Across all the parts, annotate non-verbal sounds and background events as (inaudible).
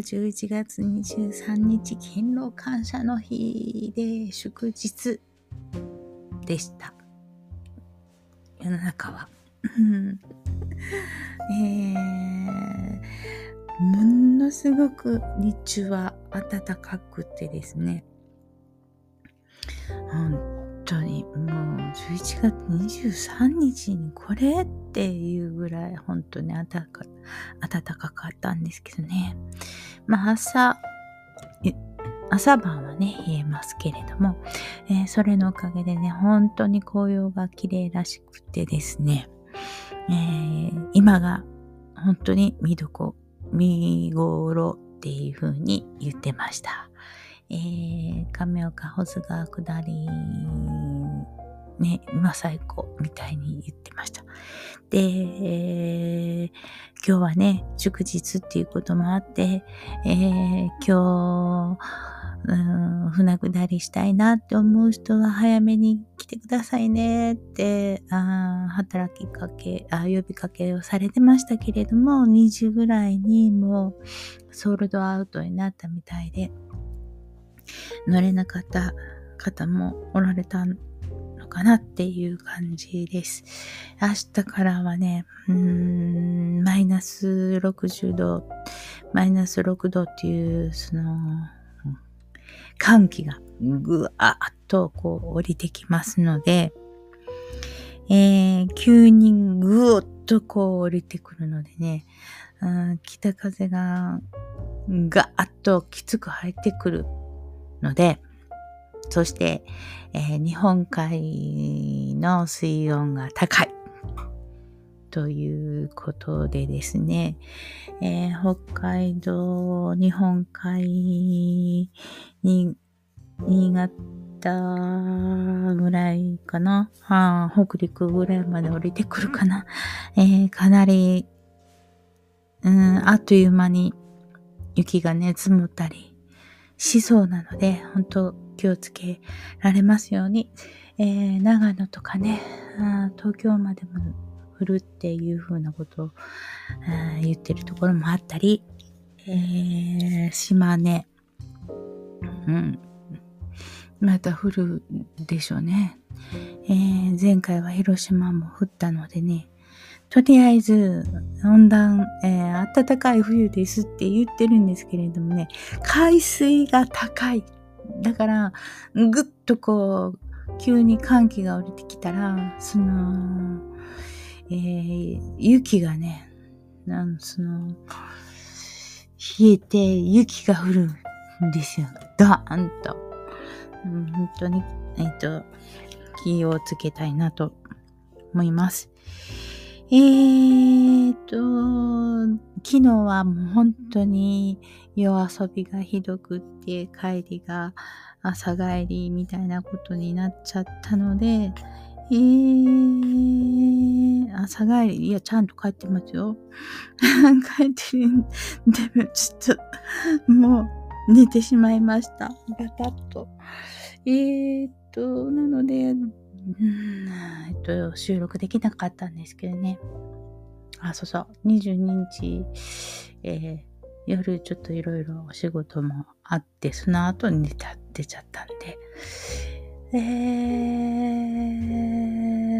11月23日勤労感謝の日で祝日でした。世の中は。(laughs) えー、ものすごく日中は暖かくてですね、本当にもう11月23日にこれっていうぐらい本当に暖か暖かかったんですけどね。まあ朝、朝晩はね、冷えますけれども、えー、それのおかげでね、本当に紅葉が綺麗らしくてですね、えー、今が本当に見どこ、見頃っていう風に言ってました。えー、亀岡保津川下り、ね、今最高みたいに言ってました。で、えー、今日はね、祝日っていうこともあって、えー、今日、うん、船下りしたいなって思う人は早めに来てくださいねって、あ働きかけあ、呼びかけをされてましたけれども、2時ぐらいにもうソールドアウトになったみたいで、乗れなかった方もおられたのかなっていう感じです。明日からはね、うーん、マイナス60度、マイナス6度っていう、その、寒気がぐわーっとこう降りてきますので、えー、急にぐーっとこう降りてくるのでね、うん、北風がガーッときつく入ってくるので、そして、えー、日本海の水温が高い。ということでですね、えー、北海道、日本海に、新潟ぐらいかな、はあ、北陸ぐらいまで降りてくるかな。えー、かなり、うん、あっという間に雪がね、積もったりしそうなので、本当気をつけられますように。えー、長野とかね、東京までも振るっていう風なことを言ってるところもあったり、えー、島根、うん、また降るでしょうね。えー、前回は広島も降ったのでね、とりあえず温暖、えー、暖かい冬ですって言ってるんですけれどもね、海水が高い。だから、ぐっとこう、急に寒気が降りてきたら、その、えー、雪がね、なんその、冷えて雪が降るんですよ。ダーンと。うん、本当に、えっ、ー、と、気をつけたいなと思います。えーと、昨日はもう本当に夜遊びがひどくって帰りが朝帰りみたいなことになっちゃったので、えー、朝帰り、いや、ちゃんと帰ってますよ。(laughs) 帰ってる。でも、ちょっと、もう、寝てしまいました。バタッと。えーっと、なので、えっと、収録できなかったんですけどね。あ、そうそう、22日、えー、夜ちょっといろいろお仕事もあって、その後に出ちゃ出ちゃったんで、え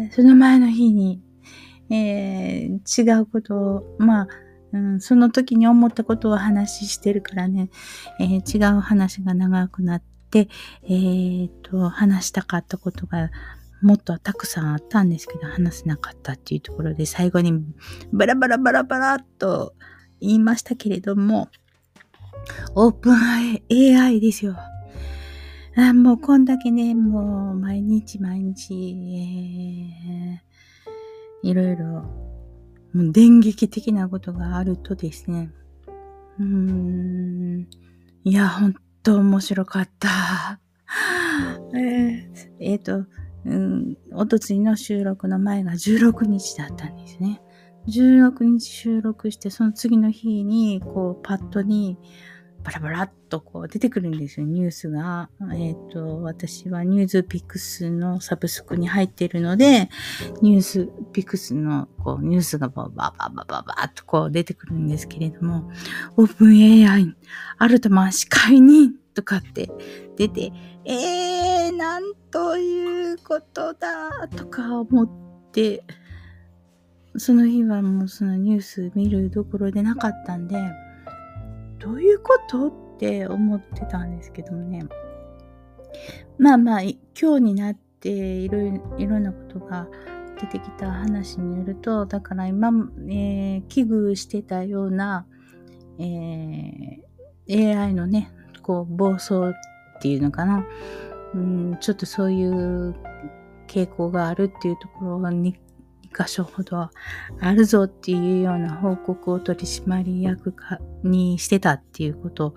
ー、その前の日に、えー、違うことを、まあ、うん、その時に思ったことを話してるからね、えー、違う話が長くなって、えー、と、話したかったことがもっとたくさんあったんですけど、話せなかったっていうところで、最後にバラバラバラバラっと言いましたけれども、オープン AI ですよ。あもうこんだけね、もう毎日毎日、えー、いろいろ、もう電撃的なことがあるとですね、うーん、いや、ほんと面白かった。えー、えー、と、うん、おとついの収録の前が16日だったんですね。16日収録して、その次の日に、こう、パッドに、バラバラっとこう出てくるんですよ、ニュースが。えっ、ー、と、私はニュースピックスのサブスクに入っているので、ニュースピックスのこうニュースがババババババーっとこう出てくるんですけれども、オープン AI、アルトマン司会にとかって出て、えー、なんということだとか思って、その日はもうそのニュース見るどころでなかったんで、どういうことって思ってたんですけどもね。まあまあ、今日になっていろいろなことが出てきた話によると、だから今、えー、危惧してたような、えー、AI のね、こう、暴走っていうのかな。うん、ちょっとそういう傾向があるっていうところに箇所ほどあるぞっていうような報告を取締役にしてたっていうこと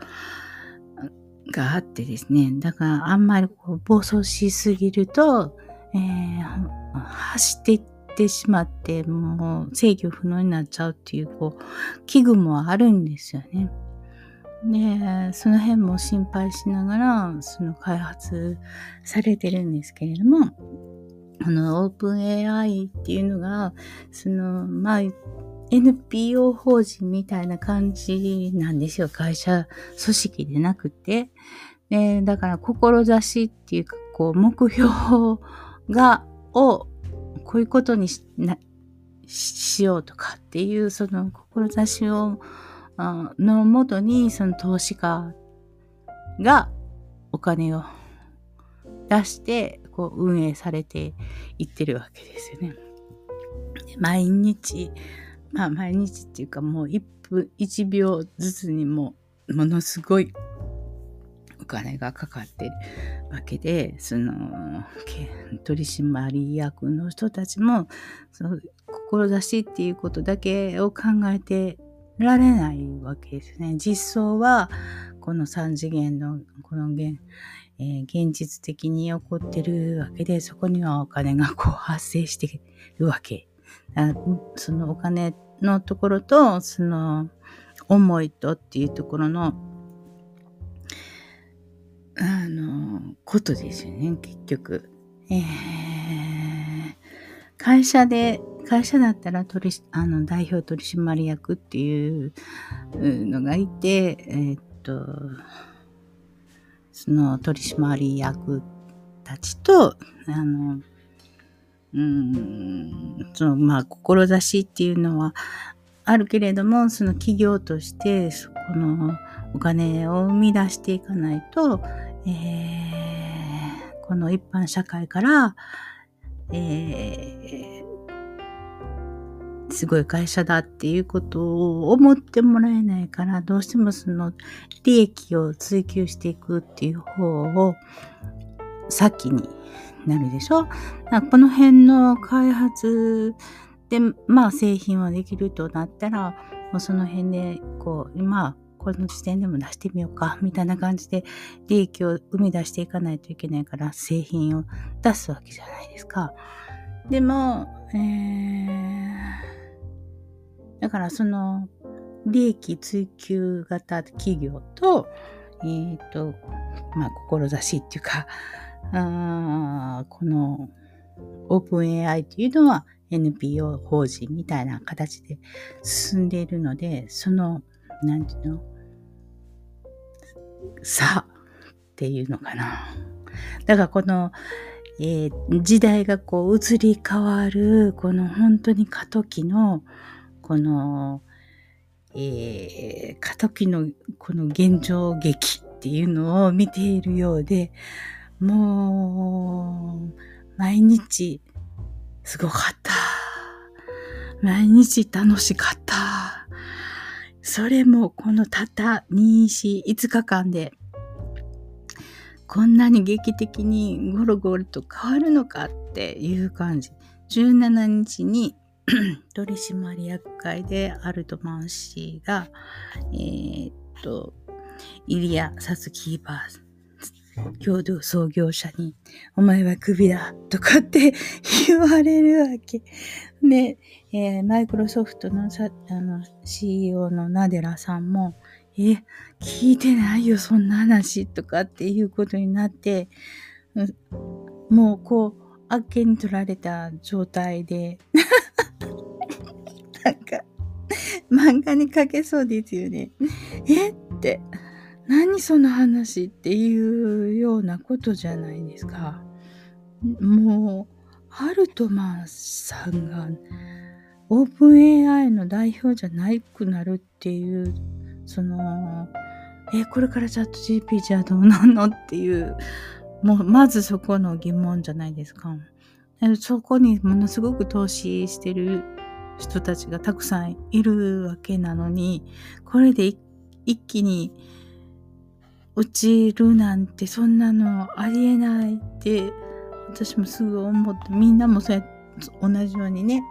があってですね。だからあんまりこう暴走しすぎると、えー、走っていってしまってもう制御不能になっちゃうっていうこう器具もあるんですよね。で、その辺も心配しながら、その開発されてるんですけれども、あの、オープン AI っていうのが、その、まあ、NPO 法人みたいな感じなんですよ。会社組織でなくて。で、だから、志っていうか、こう、目標が、を、こういうことにしなしようとかっていう、その、志を、のもとに、その投資家がお金を出して、こう運営されていってるわけですよね。毎日、まあ毎日っていうかもう1分、1秒ずつにもものすごいお金がかかってるわけで、その、取締役の人たちも、その、志っていうことだけを考えてられないわけですね。実相は、この3次元の、この現、えー、現実的に起こってるわけで、そこにはお金がこう発生してるわけ。そのお金のところと、その思いとっていうところの、あの、ことですよね、結局。えー、会社で、会社だったら取り、あの、代表取締役っていうのがいて、えー、っと、その取締役たちと、あの、うん、その、まあ、志っていうのはあるけれども、その企業として、そこのお金を生み出していかないと、えー、この一般社会から、えー、すごい会社だっていうことを思ってもらえないから、どうしてもその利益を追求していくっていう方を先になるでしょ？この辺の開発で、まあ製品はできるとなったら、もうその辺で、こう、今、この時点でも出してみようか、みたいな感じで利益を生み出していかないといけないから、製品を出すわけじゃないですか。でも、えーだからその利益追求型企業と、えっ、ー、と、まあ、志っていうか、あこのオープン AI というのは NPO 法人みたいな形で進んでいるので、その、なんていうの差っていうのかな。だからこの、えー、時代がこう移り変わる、この本当に過渡期のこの、えー、過渡期のこの現状劇っていうのを見ているようで、もう、毎日、すごかった。毎日楽しかった。それもこのたった2、4、5日間で、こんなに劇的にゴロゴロと変わるのかっていう感じ。17日に (clears throat) 取締役会でアルトマン氏が、えー、っと、イリア・サスキーバー共同創業者に、お前はクビだとかって (laughs) 言われるわけ。で、えー、マイクロソフトのさあの CEO のナデラさんも、え、聞いてないよ、そんな話とかっていうことになって、もうこう、あっけに取られた状態で (laughs) なんか、漫画に書けそうですよね。えって、何その話っていうようなことじゃないですか。もう、アルトマンさんがオープン AI の代表じゃなくなるっていう、その、え、これからチャット GP じゃどうなのっていう、もう、まずそこの疑問じゃないですか。そこにものすごく投資してる人たちがたくさんいるわけなのに、これで一気に落ちるなんてそんなのありえないって私もすぐ思ってみんなもそうやって同じようにね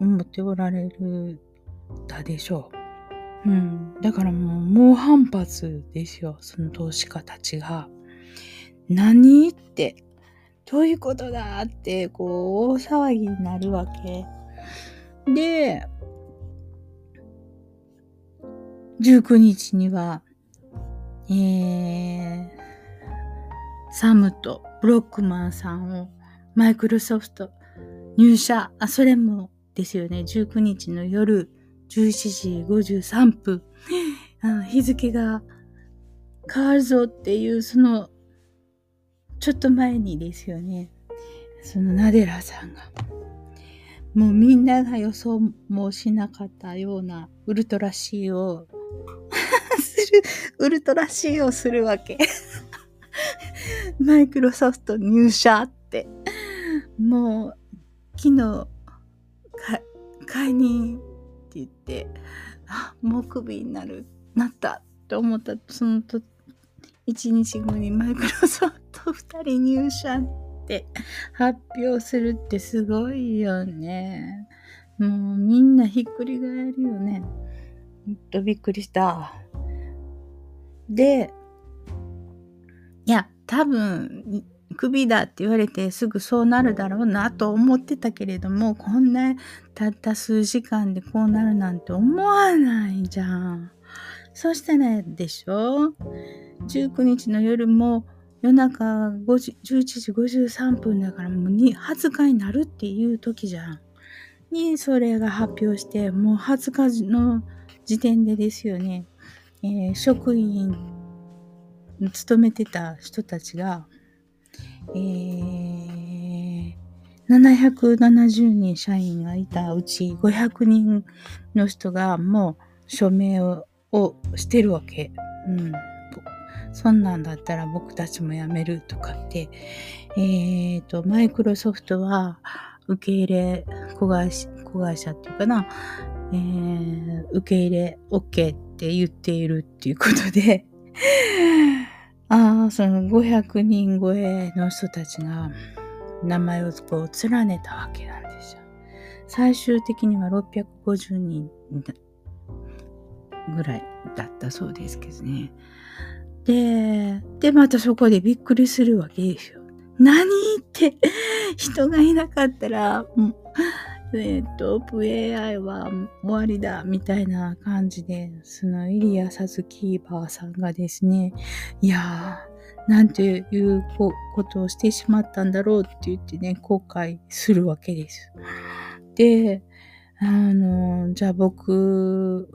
思っておられるだでしょう。うん。だからもう猛反発ですよ。その投資家たちが。何って、どういうことだって、こう、大騒ぎになるわけ。で、19日には、えー、サムとブロックマンさんをマイクロソフト入社、あ、それもですよね、19日の夜11時53分、あ日付が変わるぞっていう、その、ちょっと前にですよね、そのナデラさんが、もうみんなが予想もしなかったようなウルトラ C を (laughs) する、ウルトラ C をするわけ。マイクロソフト入社って。もう、昨日、解任って言って、あ、もうクビになる、なったって思ったそのと、1日後にマイクロソフト2人入社って発表するってすごいよね。もうみんなひっくり返るよね。ほんとびっくりした。で、いや、多分、クビだって言われてすぐそうなるだろうなと思ってたけれども、こんなたった数時間でこうなるなんて思わないじゃん。そうしたらでしょ ?19 日の夜も夜中5時11時53分だからもう20日になるっていう時じゃん。にそれが発表してもう20日の時点でですよね。えー、職員勤めてた人たちが、えー、770人社員がいたうち500人の人がもう署名ををしてるわけ。うん。そんなんだったら僕たちも辞めるとかって、えっ、ー、と、マイクロソフトは受け入れ、子会社、子会社っていうかな、えー、受け入れ OK って言っているっていうことでああ、その500人超えの人たちが名前をこう連ねたわけなんですよ。最終的には650人ぐらいだったそうですけどね。で、で、またそこでびっくりするわけですよ。何って人がいなかったら、えっ、と、VAI は終わりだ、みたいな感じで、そのイリア・サズキーバーさんがですね、いやー、なんていうことをしてしまったんだろうって言ってね、後悔するわけです。で、あの、じゃあ僕、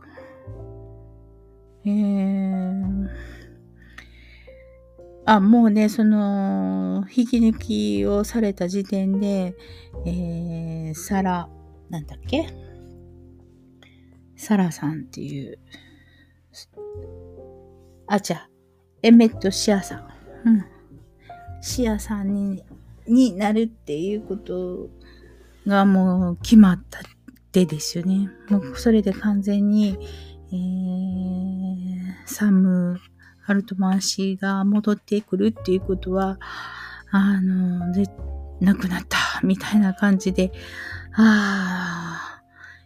えー、あ、もうね、その、引き抜きをされた時点で、えー、サラ、なんだっけ？サラさんっていう、あ、じゃ、エメットシアさん。うん。シアさんに、になるっていうことがもう決まったってですよね。もうそれで完全に、えー、サム、アルトマン氏が戻ってくるっていうことは、あの、で、亡くなった、みたいな感じで、ああ、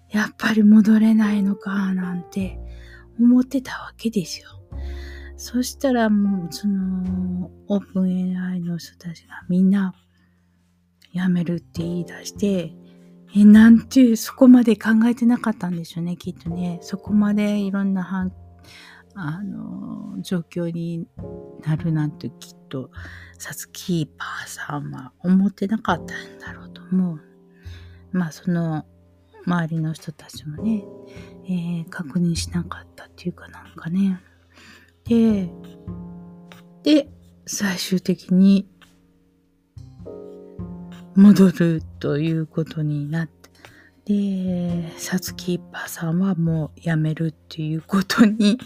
やっぱり戻れないのか、なんて思ってたわけですよ。そしたらもう、その、オープン AI の人たちがみんな、辞めるって言い出して、え、なんて、そこまで考えてなかったんでしょうね、きっとね。そこまでいろんな、あの、状況になるなんてきっと、サツキーパーさんは思ってなかったんだろうと思う。まあ、その、周りの人たちもね、えー、確認しなかったっていうかなんかね。で、で、最終的に戻るということになって、で、サツキーパーさんはもう辞めるっていうことに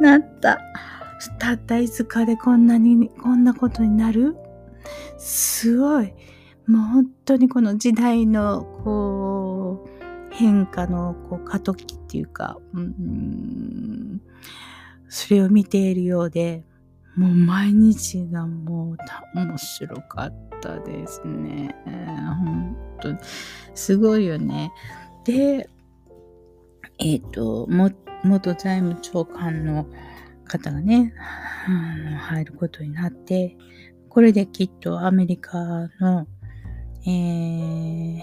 なった。たった5日でこんなに、こんなことになる？すごい。もう本当にこの時代の、こう、変化のこう過渡期っていうか、うん、それを見ているようで、もう毎日がもう面白かったですね。本当に。すごいよね。で、えっ、ー、と、元財務長官の方がね、入ることになって、これできっとアメリカの、えー、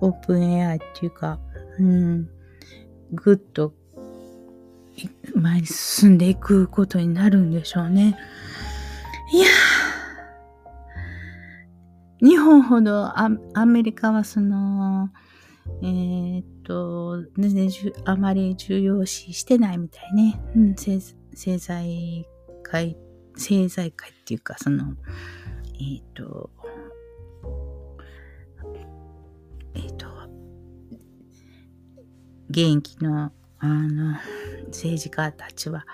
オープン AI っていうか、うん、ぐっと前に進んでいくことになるんでしょうね。いや日本ほどアメリカはその、えー、っと、全然あまり重要視してないみたいね。うん、政財界、政財界っていうか、その、えー、っと、えー、っと、現役の、あの、政治家たちは、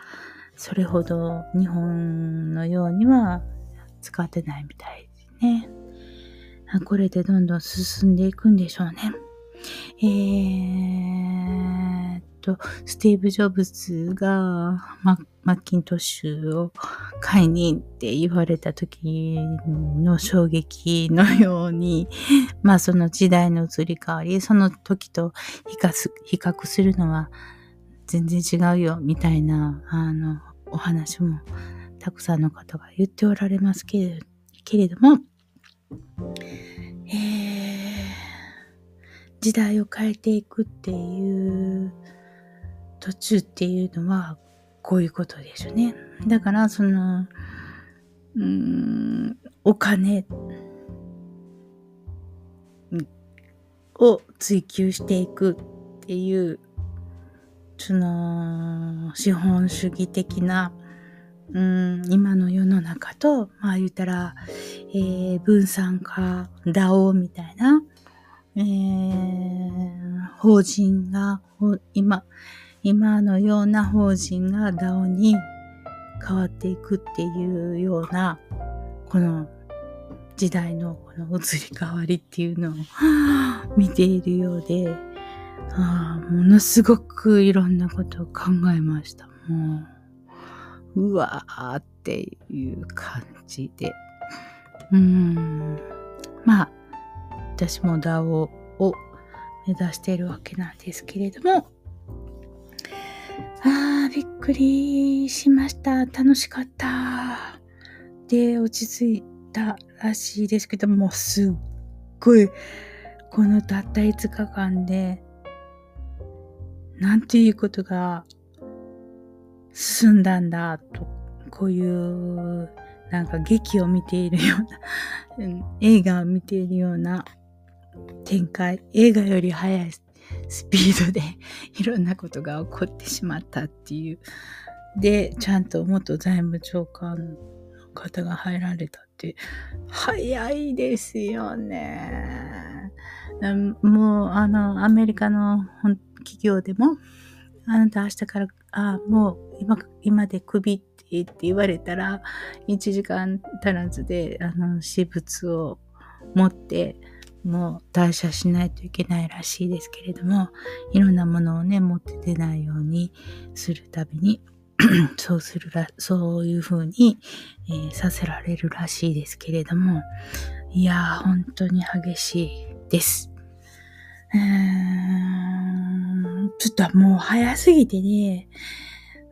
それほど日本のようには使ってないみたいですね。これでどんどん進んでいくんでしょうね。えー、っと、スティーブ・ジョブズがマッキントッシュを買いにって言われた時の衝撃のように、(laughs) まあその時代の移り変わり、その時と比較するのは全然違うよ、みたいな、あの、お話もたくさんの方が言っておられますけれども、えー、時代を変えていくっていう途中っていうのはこういうことでしょうね。だからその、うん、お金を追求していくっていうその資本主義的な、うん、今の世の中と、まあ言ったら、えー、分散化、DAO みたいな、えー、法人が、今、今のような法人が DAO に変わっていくっていうような、この時代のこの移り変わりっていうのを見ているようで、あものすごくいろんなことを考えました。もう、うわーっていう感じで。うん。まあ、私も DAO を目指しているわけなんですけれども、あー、びっくりしました。楽しかった。で、落ち着いたらしいですけども、すっごい、このたった5日間で、なんていうことが進んだんだと、こういうなんか劇を見ているような、(laughs) 映画を見ているような展開、映画より速いスピードで (laughs) いろんなことが起こってしまったっていう。で、ちゃんと元財務長官の方が入られたって、早いですよね。もう、あの、アメリカの企業でも、あなた明日から、あもう今、今でクビってって言われたら、1時間足らずで、あの、私物を持って、もう退社しないといけないらしいですけれども、いろんなものをね、持って出ないようにするたびに、(clears throat) そうするら、そういうふうに、えー、させられるらしいですけれども、いやー、本当に激しい。です。うーんちょっともう早すぎてね、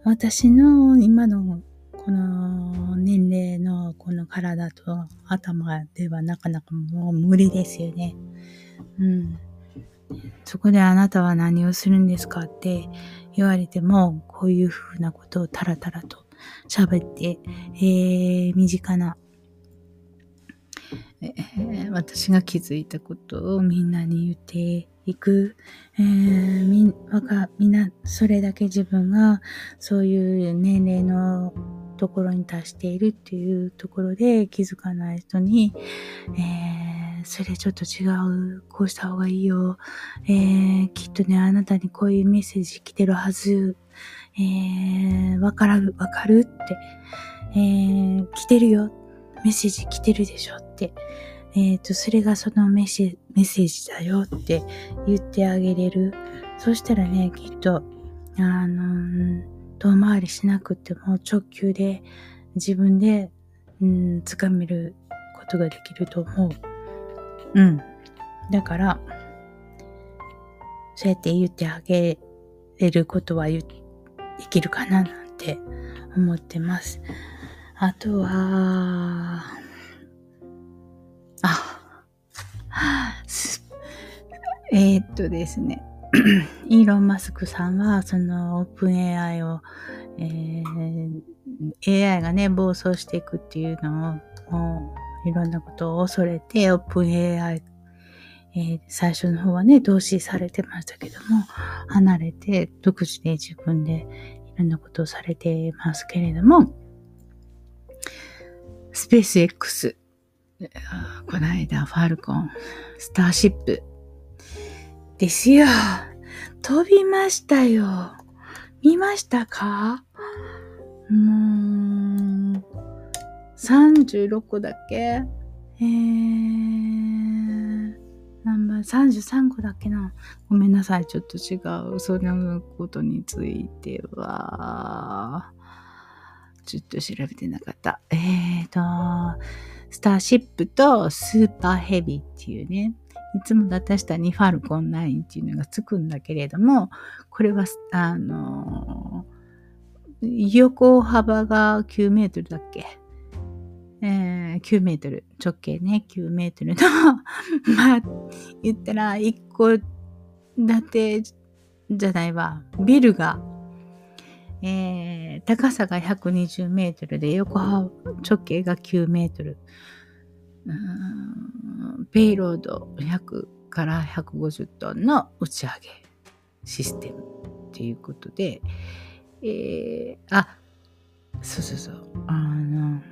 私の今のこの年齢のこの体と頭ではなかなかもう無理ですよね。うん。そこであなたは何をするんですかって言われても、こういうふうなことをタラタラと喋って、えー、身近な、えー、私が気づいたことをみんなに言っていく、えー、みわかみんなそれだけ自分がそういう年齢のところに達しているっていうところで気づかない人に、えー、それちょっと違う、こうした方がいいよ、えー、きっとね、あなたにこういうメッセージ来てるはず、えー、からる、わかるって、えー、来てるよ、メッセージ来てるでしょって、えっ、ー、と、それがそのメッセメッセージだよって言ってあげれる。そしたらね、きっと、あの遠回りしなくても直球で自分で、うん、掴めることができると思う。うん。だから、そうやって言ってあげれることはできるかななんて思ってます。あとは、あ、えー、っとですね。(clears throat) イーロン・マスクさんは、そのオープン AI を、えー、AI がね、暴走していくっていうのを、もういろんなことを恐れて、オープン AI、えー、最初の方はね、同視されてましたけども、離れて、独自で自分でいろんなことをされてますけれども、スペース X、この間、ファルコン、スターシップ、ですよ。飛びましたよ。見ましたか？もう、36個だっけ？えー、何番 ?33 個だっけな？ごめんなさい。ちょっと違う。そんなことについては、ちょっと調べてなかった。えーと、スターシップとスーパーヘビーっていうね、いつも出したにファルコン9っていうのがつくんだけれども、これは、あの、横幅が9メートルだっけ？えー、9メートル、直径ね、9メートルの。(laughs) まあ、言ったら1個建てじゃないわ、ビルが、えー、高さが120メートルで横幅、直径が9メートル。ペイロード100から150トンの打ち上げシステムっていうことで、えー、あ、そうそうそう、あの、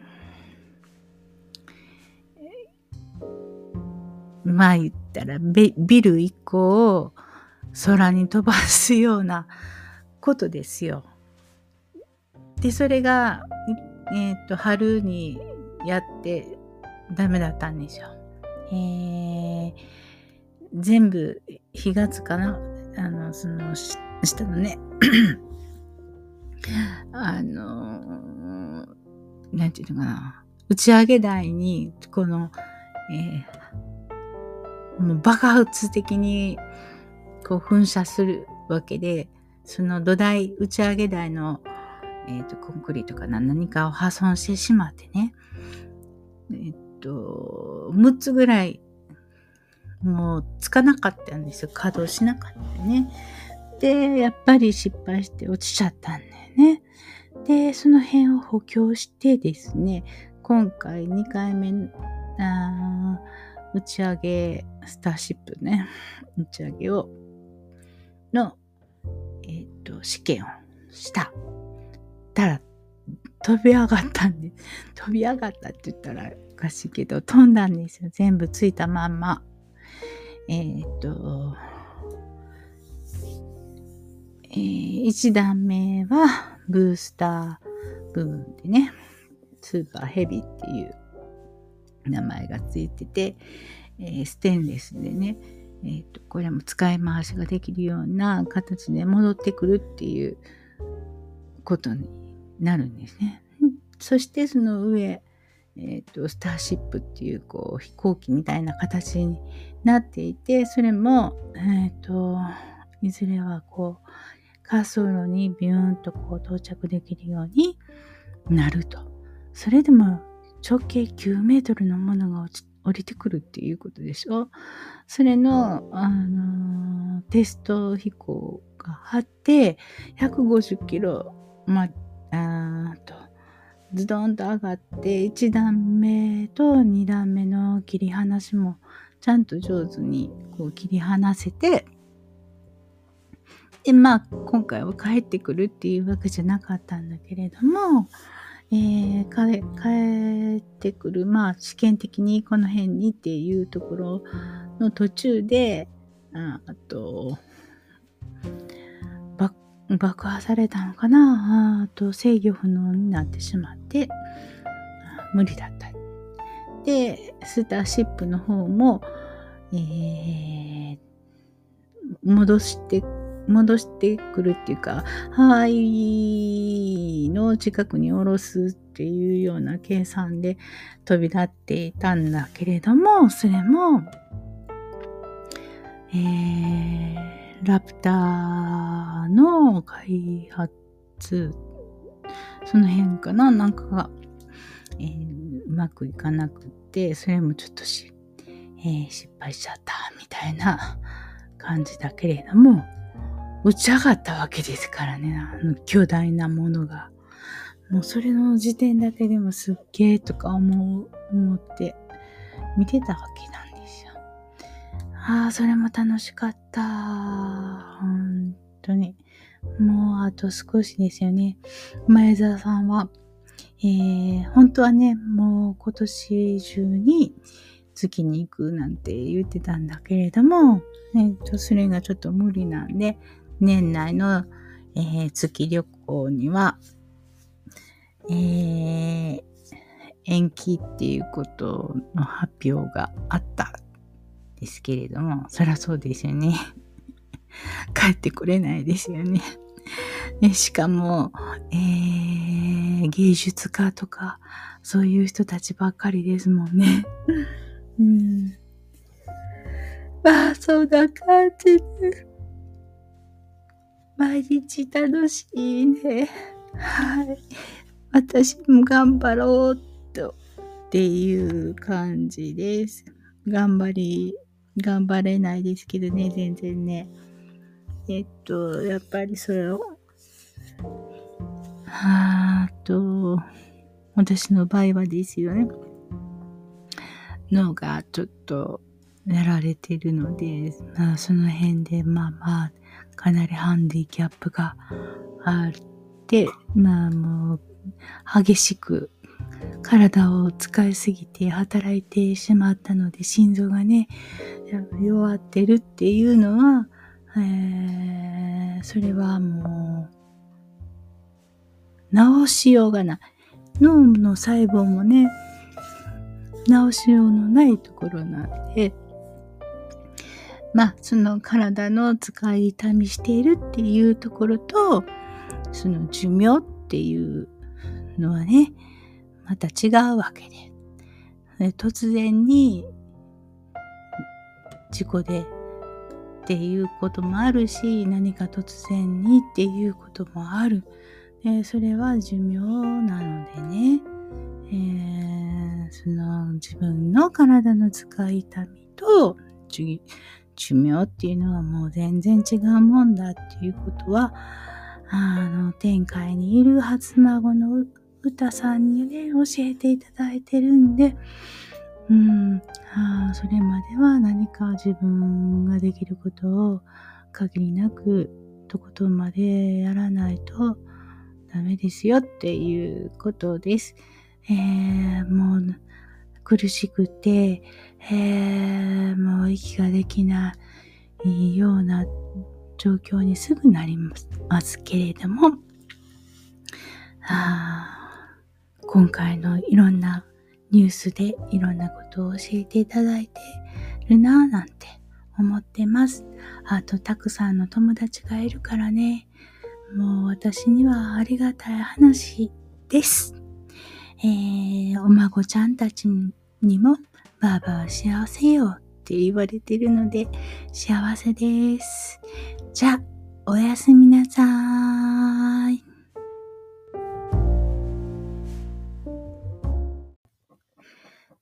まあ言ったらビル1個を空に飛ばすようなことですよ。で、それが、えっ、と、春にやってダメだったんですよ。えー、全部4月かな？あの、その、下のね、(clears throat) あのなんていうのかな、打ち上げ台に、この、えー、もう爆発的に、こう噴射するわけで、その土台、打ち上げ台の、えっ、ー、と、コンクリートかな、何かを破損してしまってね、えー、と、6つぐらい、もうつかなかったんですよ。稼働しなかったね。で、やっぱり失敗して落ちちゃったんだよね。で、その辺を補強してですね、今回2回目、あ打ち上げ、スターシップね、打ち上げを、の、えっ、ー、と、試験をした。たら、飛び上がったんで、(laughs) 飛び上がったって言ったらおかしいけど、飛んだんですよ。全部ついたまんま。えー、っと、えー、1段目はブースター部分でね、スーパーヘビっていう名前がついてて、えー、ステンレスでね、えーと、これも使い回しができるような形で戻ってくるっていうことになるんですね。そしてその上、えーと、スターシップっていうこう飛行機みたいな形になっていてそれも、えーと、いずれはこう滑走路にビューンとこう到着できるようになると。それでも直径9メートルのものが落ち降りてくるっていうことでしょそれの、あのー、テスト飛行があって、150キロ、まあ、と、ズドンと上がって、1段目と2段目の切り離しも、ちゃんと上手にこう切り離せて、で、まあ、今回は帰ってくるっていうわけじゃなかったんだけれども、えー、帰ってくる、まあ、試験的にこの辺にっていうところの途中で、ああと、爆破されたのかな？あと制御不能になってしまって無理だった。で、スターシップの方も、えー、戻して戻してくるっていうか、ハワイの近くに降ろすっていうような計算で飛び立っていたんだけれども、それも、えー、ラプターの開発、その辺かな、なんかが、えー、うまくいかなくて、それもちょっとし、えー、失敗しちゃったみたいな感じだけれども、打ち上がったわけですからね、あの巨大なものが。もうそれの時点だけでもすっげえとか思う、思って見てたわけな。ああ、それも楽しかった。本当に。もうあと少しですよね。前澤さんは、えー、本当はね、もう今年中に月に行くなんて言ってたんだけれども、ね、それがちょっと無理なんで、年内の、えー、月旅行には、えー、延期っていうことの発表があったですけれども、そりゃそうですよね。(laughs) 帰ってこれないですよね。ねしかも、えー、芸術家とか、そういう人たちばっかりですもんね。うん。まあ、そんな感じで。毎日楽しいね。はい。私も頑張ろうとっていう感じです。頑張り、頑張れないですけどね、全然ね。えっと、やっぱりそれを、はあと、私の場合はですよね。脳がちょっとやられてるので、まあ、その辺で、まあまあ、かなりハンディキャップがあって、まあもう激しく体を使いすぎて働いてしまったので心臓がね弱ってるっていうのは、えー、それはもう治しようがない。脳の細胞もね治しようのないところなんでまあ、その体の使い痛みしているっていうところと、その寿命っていうのはね、また違うわけで。突然に事故でっていうこともあるし、何か突然にっていうこともある。それは寿命なのでね、えー、その自分の体の使い痛みと寿命っていうのはもう全然違うもんだっていうことは、あの、天界にいる初孫の歌さんにね、教えていただいてるんで、うん、あそれまでは何か自分ができることを限りなくとことんまでやらないとダメですよっていうことです。えー、もう苦しくて、えー、もう息ができないような状況にすぐなりますけれども、あ今回のいろんなニュースでいろんなことを教えていただいてるなぁなんて思ってます。あと、たくさんの友達がいるからね、もう私にはありがたい話です。えー、お孫ちゃんたちにも、ばあばは幸せよって言われてるので、幸せです。じゃ、おやすみなさーい